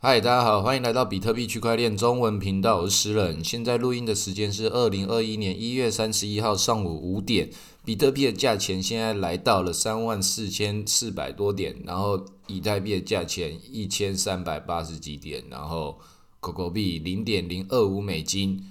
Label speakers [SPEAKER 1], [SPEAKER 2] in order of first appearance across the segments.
[SPEAKER 1] 嗨，大家好，欢迎来到比特币区块链中文频道，我是诗人。现在录音的时间是二零二一年一月三十一号上午五点，比特币的价钱现在来到了三万四千四百多点，然后以太币的价钱一千三百八十几点，然后狗狗币零点零二五美金。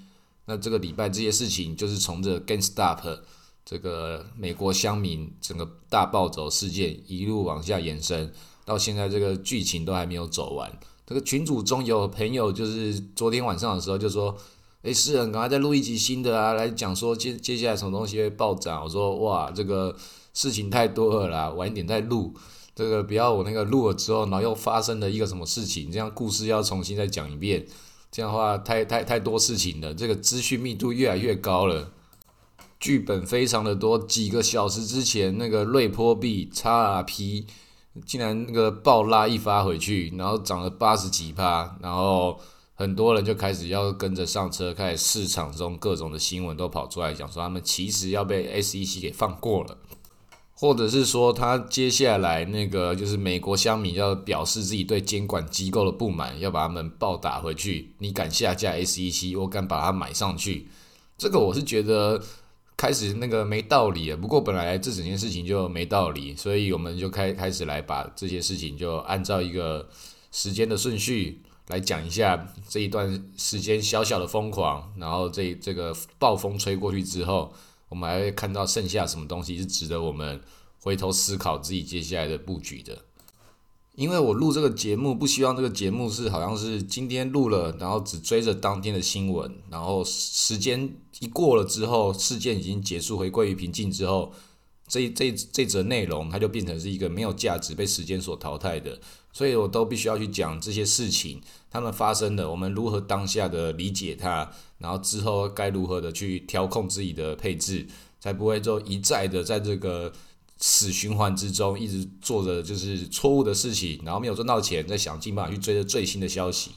[SPEAKER 1] 那这个礼拜这些事情就是从这 GameStop 这个美国乡民整个大暴走事件一路往下延伸，到现在这个剧情都还没有走完。这个群组中有朋友就是昨天晚上的时候就说：“诶，诗人，赶快再录一集新的啊，来讲说接接下来什么东西会暴涨。”我说：“哇，这个事情太多了啦，晚一点再录。这个不要我那个录了之后，然后又发生了一个什么事情，这样故事要重新再讲一遍。”这样的话，太太太多事情了，这个资讯密度越来越高了，剧本非常的多。几个小时之前，那个瑞波币 XRP 竟然那个暴拉一发回去，然后涨了八十几趴，然后很多人就开始要跟着上车，开始市场中各种的新闻都跑出来讲说，他们其实要被 SEC 给放过了。或者是说，他接下来那个就是美国乡民要表示自己对监管机构的不满，要把他们暴打回去。你敢下架 SEC，我敢把它买上去。这个我是觉得开始那个没道理不过本来这整件事情就没道理，所以我们就开开始来把这些事情就按照一个时间的顺序来讲一下这一段时间小小的疯狂，然后这这个暴风吹过去之后。我们还会看到剩下什么东西是值得我们回头思考自己接下来的布局的。因为我录这个节目，不希望这个节目是好像是今天录了，然后只追着当天的新闻，然后时间一过了之后，事件已经结束，回归于平静之后，这这这则内容它就变成是一个没有价值、被时间所淘汰的。所以我都必须要去讲这些事情，他们发生的，我们如何当下的理解它，然后之后该如何的去调控自己的配置，才不会就一再的在这个死循环之中一直做着就是错误的事情，然后没有赚到钱，再想尽办法去追着最新的消息。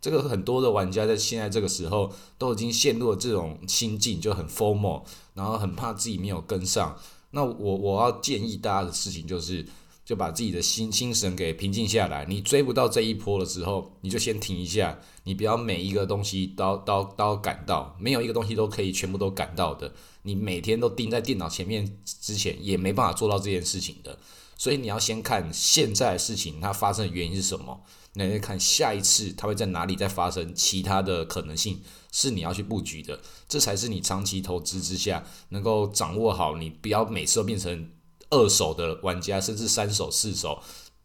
[SPEAKER 1] 这个很多的玩家在现在这个时候都已经陷入了这种心境，就很 formal，然后很怕自己没有跟上。那我我要建议大家的事情就是。就把自己的心心神给平静下来。你追不到这一波的时候，你就先停一下。你不要每一个东西都都都赶到，没有一个东西都可以全部都赶到的。你每天都盯在电脑前面之前，也没办法做到这件事情的。所以你要先看现在事情它发生的原因是什么，那再看下一次它会在哪里再发生，其他的可能性是你要去布局的。这才是你长期投资之下能够掌握好。你不要每次都变成。二手的玩家，甚至三手、四手，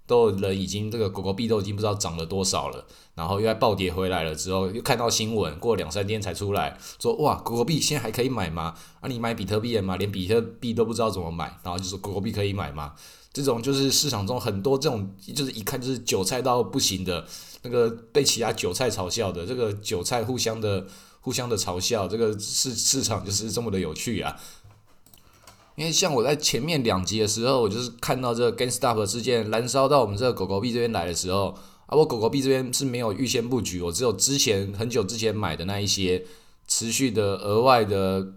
[SPEAKER 1] 都人已经这个狗狗币都已经不知道涨了多少了，然后又在暴跌回来了之后，又看到新闻，过两三天才出来说，哇，狗狗币现在还可以买吗？啊，你买比特币了吗？连比特币都不知道怎么买，然后就说狗狗币可以买吗？这种就是市场中很多这种，就是一看就是韭菜到不行的，那个被其他韭菜嘲笑的，这个韭菜互相的互相的嘲笑，这个市市场就是这么的有趣啊。因为像我在前面两集的时候，我就是看到这个 GameStop 事件燃烧到我们这个狗狗币这边来的时候，啊，我狗狗币这边是没有预先布局，我只有之前很久之前买的那一些持续的额外的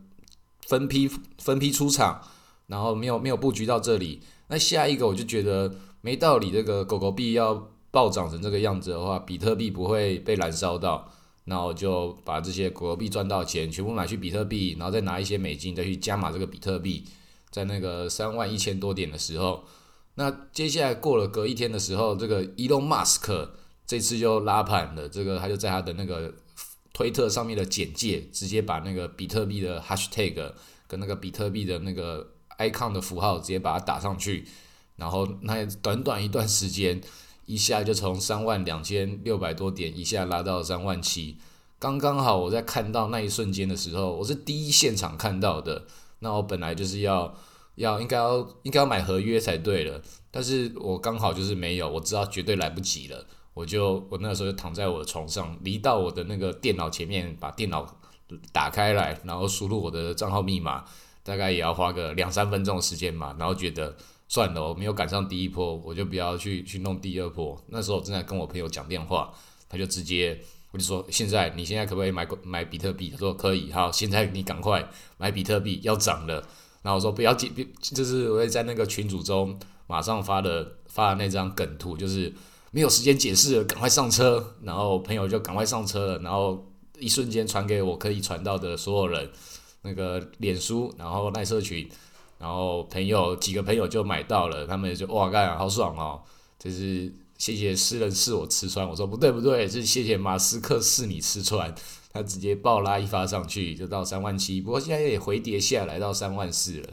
[SPEAKER 1] 分批分批出场，然后没有没有布局到这里。那下一个我就觉得没道理，这个狗狗币要暴涨成这个样子的话，比特币不会被燃烧到，那我就把这些狗狗币赚到钱全部买去比特币，然后再拿一些美金再去加码这个比特币。在那个三万一千多点的时候，那接下来过了隔一天的时候，这个 Elon Musk 这次就拉盘了。这个他就在他的那个推特上面的简介，直接把那个比特币的 Hashtag 跟那个比特币的那个 icon 的符号直接把它打上去，然后那短短一段时间，一下就从三万两千六百多点一下拉到三万七，刚刚好我在看到那一瞬间的时候，我是第一现场看到的。那我本来就是要要应该要应该要买合约才对了，但是我刚好就是没有，我知道绝对来不及了，我就我那时候就躺在我的床上，离到我的那个电脑前面，把电脑打开来，然后输入我的账号密码，大概也要花个两三分钟的时间嘛，然后觉得算了，我没有赶上第一波，我就不要去去弄第二波。那时候正在跟我朋友讲电话，他就直接。我就说，现在你现在可不可以买买比特币？他说可以。好，现在你赶快买比特币，要涨了。然后我说不要急，就是我会在那个群组中马上发的发的那张梗图，就是没有时间解释了，赶快上车。然后朋友就赶快上车了，然后一瞬间传给我可以传到的所有人，那个脸书，然后耐社群，然后朋友几个朋友就买到了，他们就哇干好爽哦，就是谢谢诗人是我吃穿，我说不对不对，是谢谢马斯克是你吃穿，他直接爆拉一发上去就到三万七，不过现在也回跌下来到三万四了。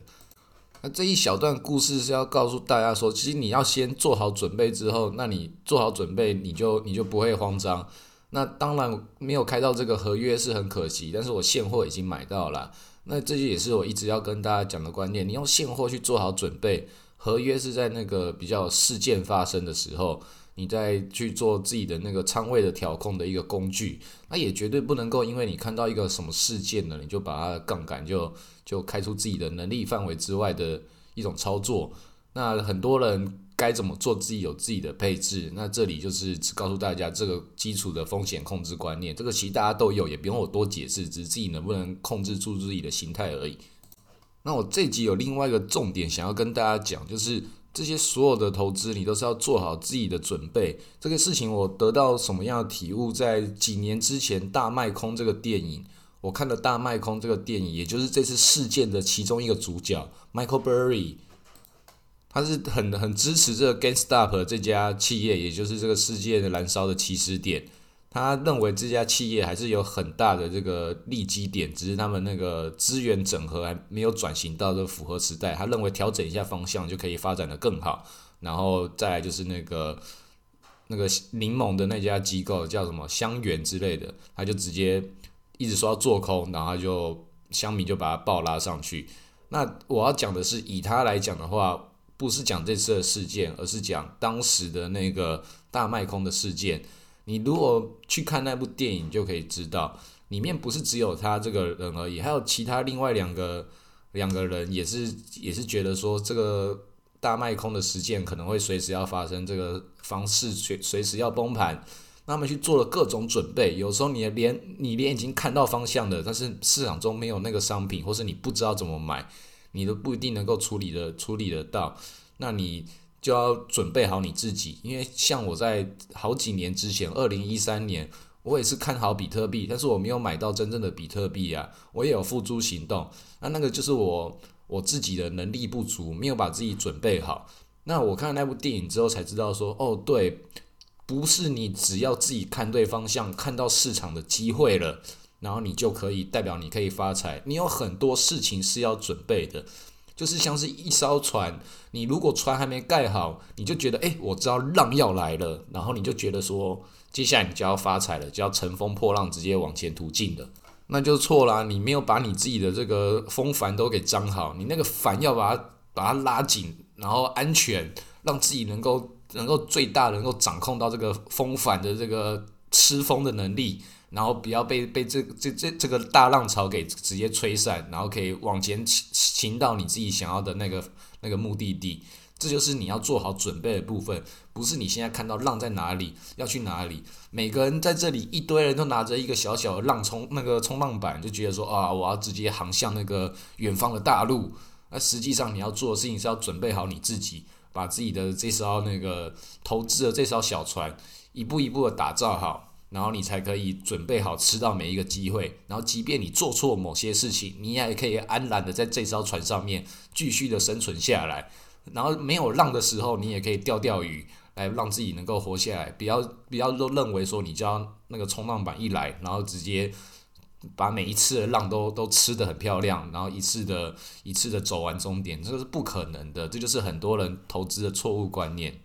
[SPEAKER 1] 那这一小段故事是要告诉大家说，其实你要先做好准备之后，那你做好准备，你就你就不会慌张。那当然没有开到这个合约是很可惜，但是我现货已经买到了。那这就也是我一直要跟大家讲的观念，你用现货去做好准备，合约是在那个比较事件发生的时候。你再去做自己的那个仓位的调控的一个工具，那也绝对不能够因为你看到一个什么事件呢，你就把它杠杆就就开出自己的能力范围之外的一种操作。那很多人该怎么做，自己有自己的配置。那这里就是告诉大家这个基础的风险控制观念，这个其实大家都有，也不用我多解释，只是自己能不能控制住自己的心态而已。那我这集有另外一个重点想要跟大家讲，就是。这些所有的投资，你都是要做好自己的准备。这个事情我得到什么样的体悟？在几年之前，《大卖空》这个电影，我看了《大卖空》这个电影，也就是这次事件的其中一个主角 Michael Burry，他是很很支持这个 GameStop 这家企业，也就是这个世界的燃烧的起始点。他认为这家企业还是有很大的这个利基点，只是他们那个资源整合还没有转型到这符合时代。他认为调整一下方向就可以发展的更好。然后再来就是那个那个柠檬的那家机构叫什么香源之类的，他就直接一直说要做空，然后就香米就把它爆拉上去。那我要讲的是，以他来讲的话，不是讲这次的事件，而是讲当时的那个大卖空的事件。你如果去看那部电影，就可以知道，里面不是只有他这个人而已，还有其他另外两个两个人也是也是觉得说这个大卖空的事件可能会随时要发生，这个方式随随时要崩盘，那么去做了各种准备。有时候你连你连已经看到方向的，但是市场中没有那个商品，或是你不知道怎么买，你都不一定能够处理的处理得到，那你。就要准备好你自己，因为像我在好几年之前，二零一三年，我也是看好比特币，但是我没有买到真正的比特币啊，我也有付诸行动，那那个就是我我自己的能力不足，没有把自己准备好。那我看那部电影之后才知道说，哦，对，不是你只要自己看对方向，看到市场的机会了，然后你就可以代表你可以发财，你有很多事情是要准备的。就是像是一艘船，你如果船还没盖好，你就觉得哎，我知道浪要来了，然后你就觉得说，接下来你就要发财了，就要乘风破浪，直接往前途进的，那就错啦。你没有把你自己的这个风帆都给张好，你那个帆要把它把它拉紧，然后安全，让自己能够能够最大能够掌控到这个风帆的这个吃风的能力。然后不要被被这这这这个大浪潮给直接吹散，然后可以往前行行到你自己想要的那个那个目的地，这就是你要做好准备的部分。不是你现在看到浪在哪里要去哪里，每个人在这里一堆人都拿着一个小小的浪冲那个冲浪板，就觉得说啊，我要直接航向那个远方的大陆。那实际上你要做的事情是要准备好你自己，把自己的这艘那个投资的这艘小船一步一步的打造好。然后你才可以准备好吃到每一个机会，然后即便你做错某些事情，你也可以安然的在这艘船上面继续的生存下来。然后没有浪的时候，你也可以钓钓鱼，来让自己能够活下来。不要不要都认为说你就要那个冲浪板一来，然后直接把每一次的浪都都吃的很漂亮，然后一次的一次的走完终点，这个是不可能的。这就是很多人投资的错误观念。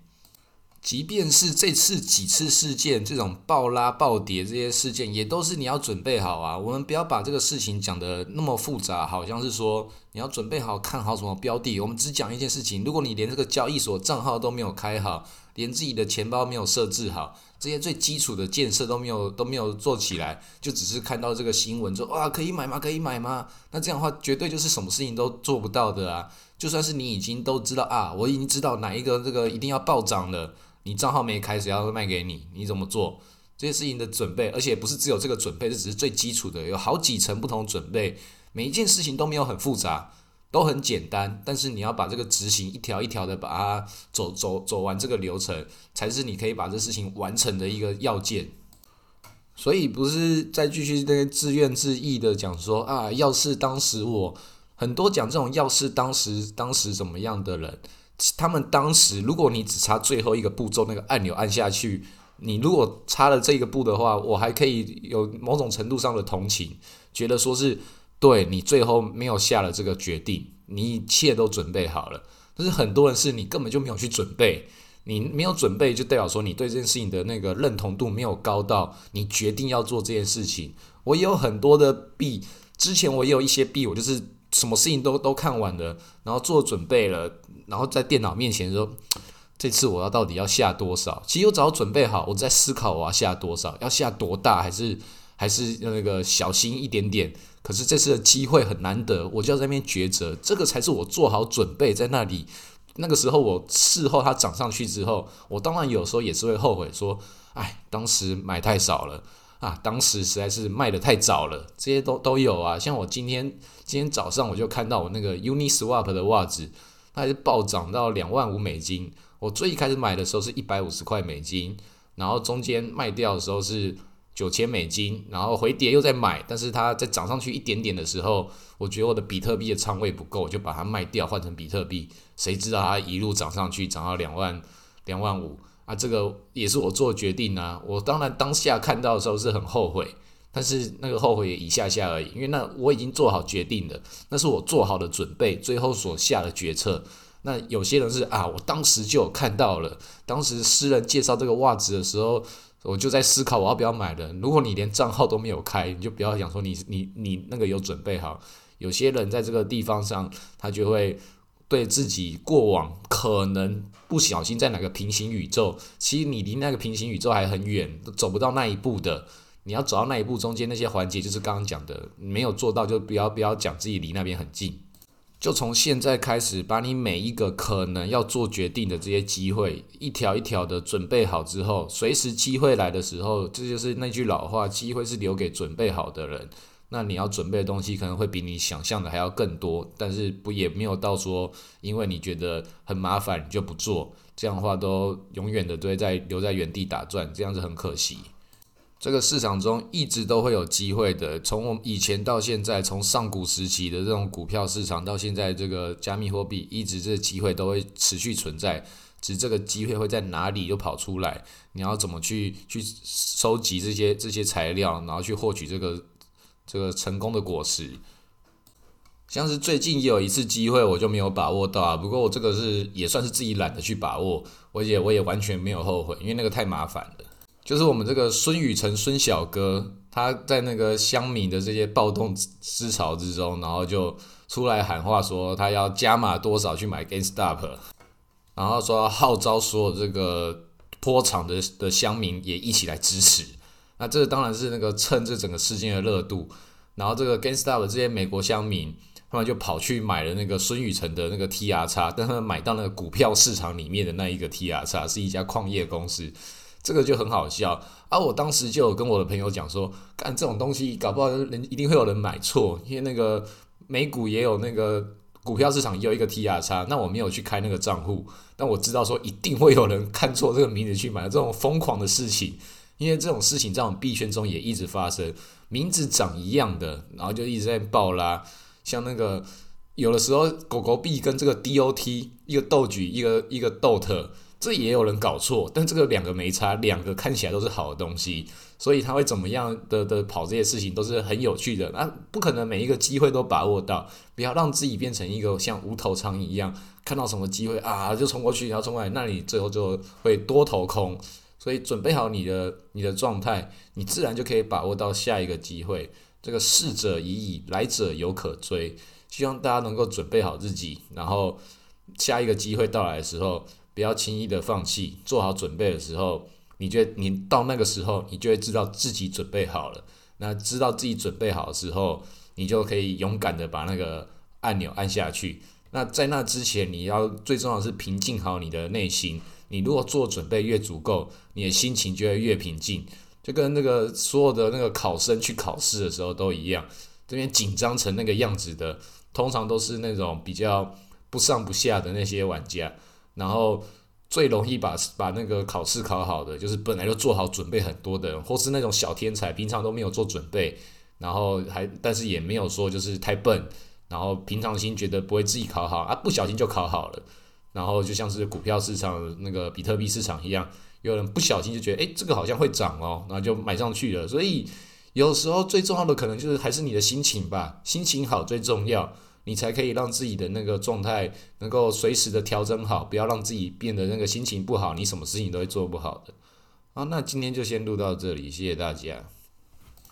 [SPEAKER 1] 即便是这次几次事件，这种暴拉暴跌这些事件，也都是你要准备好啊。我们不要把这个事情讲的那么复杂，好像是说你要准备好看好什么标的。我们只讲一件事情：如果你连这个交易所账号都没有开好，连自己的钱包没有设置好，这些最基础的建设都没有都没有做起来，就只是看到这个新闻说哇可以买吗？可以买吗？那这样的话，绝对就是什么事情都做不到的啊。就算是你已经都知道啊，我已经知道哪一个这个一定要暴涨了。你账号没开始要卖给你，你怎么做这些事情的准备？而且不是只有这个准备，这只是最基础的，有好几层不同准备。每一件事情都没有很复杂，都很简单，但是你要把这个执行一条一条的把它走走走完这个流程，才是你可以把这事情完成的一个要件。所以不是再继续那个自怨自艾的讲说啊，要是当时我很多讲这种要是当时当时怎么样的人，他们当时如果你只差最后一个步骤那个按钮按下去，你如果差了这个步的话，我还可以有某种程度上的同情，觉得说是对你最后没有下了这个决定，你一切都准备好了，但是很多人是你根本就没有去准备。你没有准备，就代表说你对这件事情的那个认同度没有高到你决定要做这件事情。我也有很多的弊，之前我也有一些弊，我就是什么事情都都看完了，然后做准备了，然后在电脑面前说，这次我要到底要下多少？其实我早准备好，我在思考我要下多少，要下多大，还是还是那个小心一点点。可是这次的机会很难得，我就要在那边抉择，这个才是我做好准备在那里。那个时候，我事后它涨上去之后，我当然有时候也是会后悔，说，哎，当时买太少了啊，当时实在是卖的太早了，这些都都有啊。像我今天今天早上我就看到我那个 Uniswap 的袜子，它还是暴涨到两万五美金。我最一开始买的时候是一百五十块美金，然后中间卖掉的时候是。九千美金，然后回跌又在买，但是它在涨上去一点点的时候，我觉得我的比特币的仓位不够，就把它卖掉换成比特币。谁知道它一路涨上去，涨到两万两万五啊！这个也是我做决定啊。我当然当下看到的时候是很后悔，但是那个后悔也一下下而已，因为那我已经做好决定了，那是我做好的准备，最后所下的决策。那有些人是啊，我当时就看到了，当时私人介绍这个袜子的时候。我就在思考我要不要买的。如果你连账号都没有开，你就不要想说你你你那个有准备好。有些人在这个地方上，他就会对自己过往可能不小心在哪个平行宇宙，其实你离那个平行宇宙还很远，都走不到那一步的。你要走到那一步，中间那些环节就是刚刚讲的，没有做到就不要不要讲自己离那边很近。就从现在开始，把你每一个可能要做决定的这些机会，一条一条的准备好之后，随时机会来的时候，这就是那句老话：机会是留给准备好的人。那你要准备的东西可能会比你想象的还要更多，但是不也没有到说，因为你觉得很麻烦你就不做，这样的话都永远的都在留在原地打转，这样子很可惜。这个市场中一直都会有机会的，从我们以前到现在，从上古时期的这种股票市场到现在这个加密货币，一直这个机会都会持续存在。只这个机会会在哪里又跑出来，你要怎么去去收集这些这些材料，然后去获取这个这个成功的果实。像是最近也有一次机会，我就没有把握到啊。不过我这个是也算是自己懒得去把握，我也我也完全没有后悔，因为那个太麻烦了。就是我们这个孙宇晨孙小哥，他在那个乡民的这些暴动思潮之中，然后就出来喊话说他要加码多少去买 GameStop，然后说号召所有这个坡场的的乡民也一起来支持。那这个当然是那个趁这整个事件的热度，然后这个 GameStop 这些美国乡民，他们就跑去买了那个孙宇晨的那个 TR 叉，但他们买到那个股票市场里面的那一个 TR 叉是一家矿业公司。这个就很好笑啊！我当时就有跟我的朋友讲说，干这种东西搞不好人一定会有人买错，因为那个美股也有那个股票市场也有一个 T R 叉，那我没有去开那个账户，但我知道说一定会有人看错这个名字去买这种疯狂的事情，因为这种事情在我们币圈中也一直发生，名字长一样的，然后就一直在爆啦，像那个有的时候狗狗币跟这个 D O T 一个斗举一个一个 Dot。这也有人搞错，但这个两个没差，两个看起来都是好的东西，所以他会怎么样的的跑这些事情都是很有趣的。那不可能每一个机会都把握到，不要让自己变成一个像无头苍蝇一样，看到什么机会啊就冲过去，然后冲过来，那你最后就会多头空。所以准备好你的你的状态，你自然就可以把握到下一个机会。这个逝者已矣，来者犹可追。希望大家能够准备好自己，然后下一个机会到来的时候。不要轻易的放弃，做好准备的时候，你就你到那个时候，你就会知道自己准备好了。那知道自己准备好的时候，你就可以勇敢的把那个按钮按下去。那在那之前，你要最重要的是平静好你的内心。你如果做准备越足够，你的心情就会越平静。就跟那个所有的那个考生去考试的时候都一样，这边紧张成那个样子的。通常都是那种比较不上不下的那些玩家，然后最容易把把那个考试考好的，就是本来就做好准备很多的人，或是那种小天才，平常都没有做准备，然后还但是也没有说就是太笨，然后平常心觉得不会自己考好啊，不小心就考好了，然后就像是股票市场那个比特币市场一样，有人不小心就觉得诶这个好像会涨哦，然后就买上去了，所以有时候最重要的可能就是还是你的心情吧，心情好最重要。你才可以让自己的那个状态能够随时的调整好，不要让自己变得那个心情不好，你什么事情都会做不好的。好，那今天就先录到这里，谢谢大家。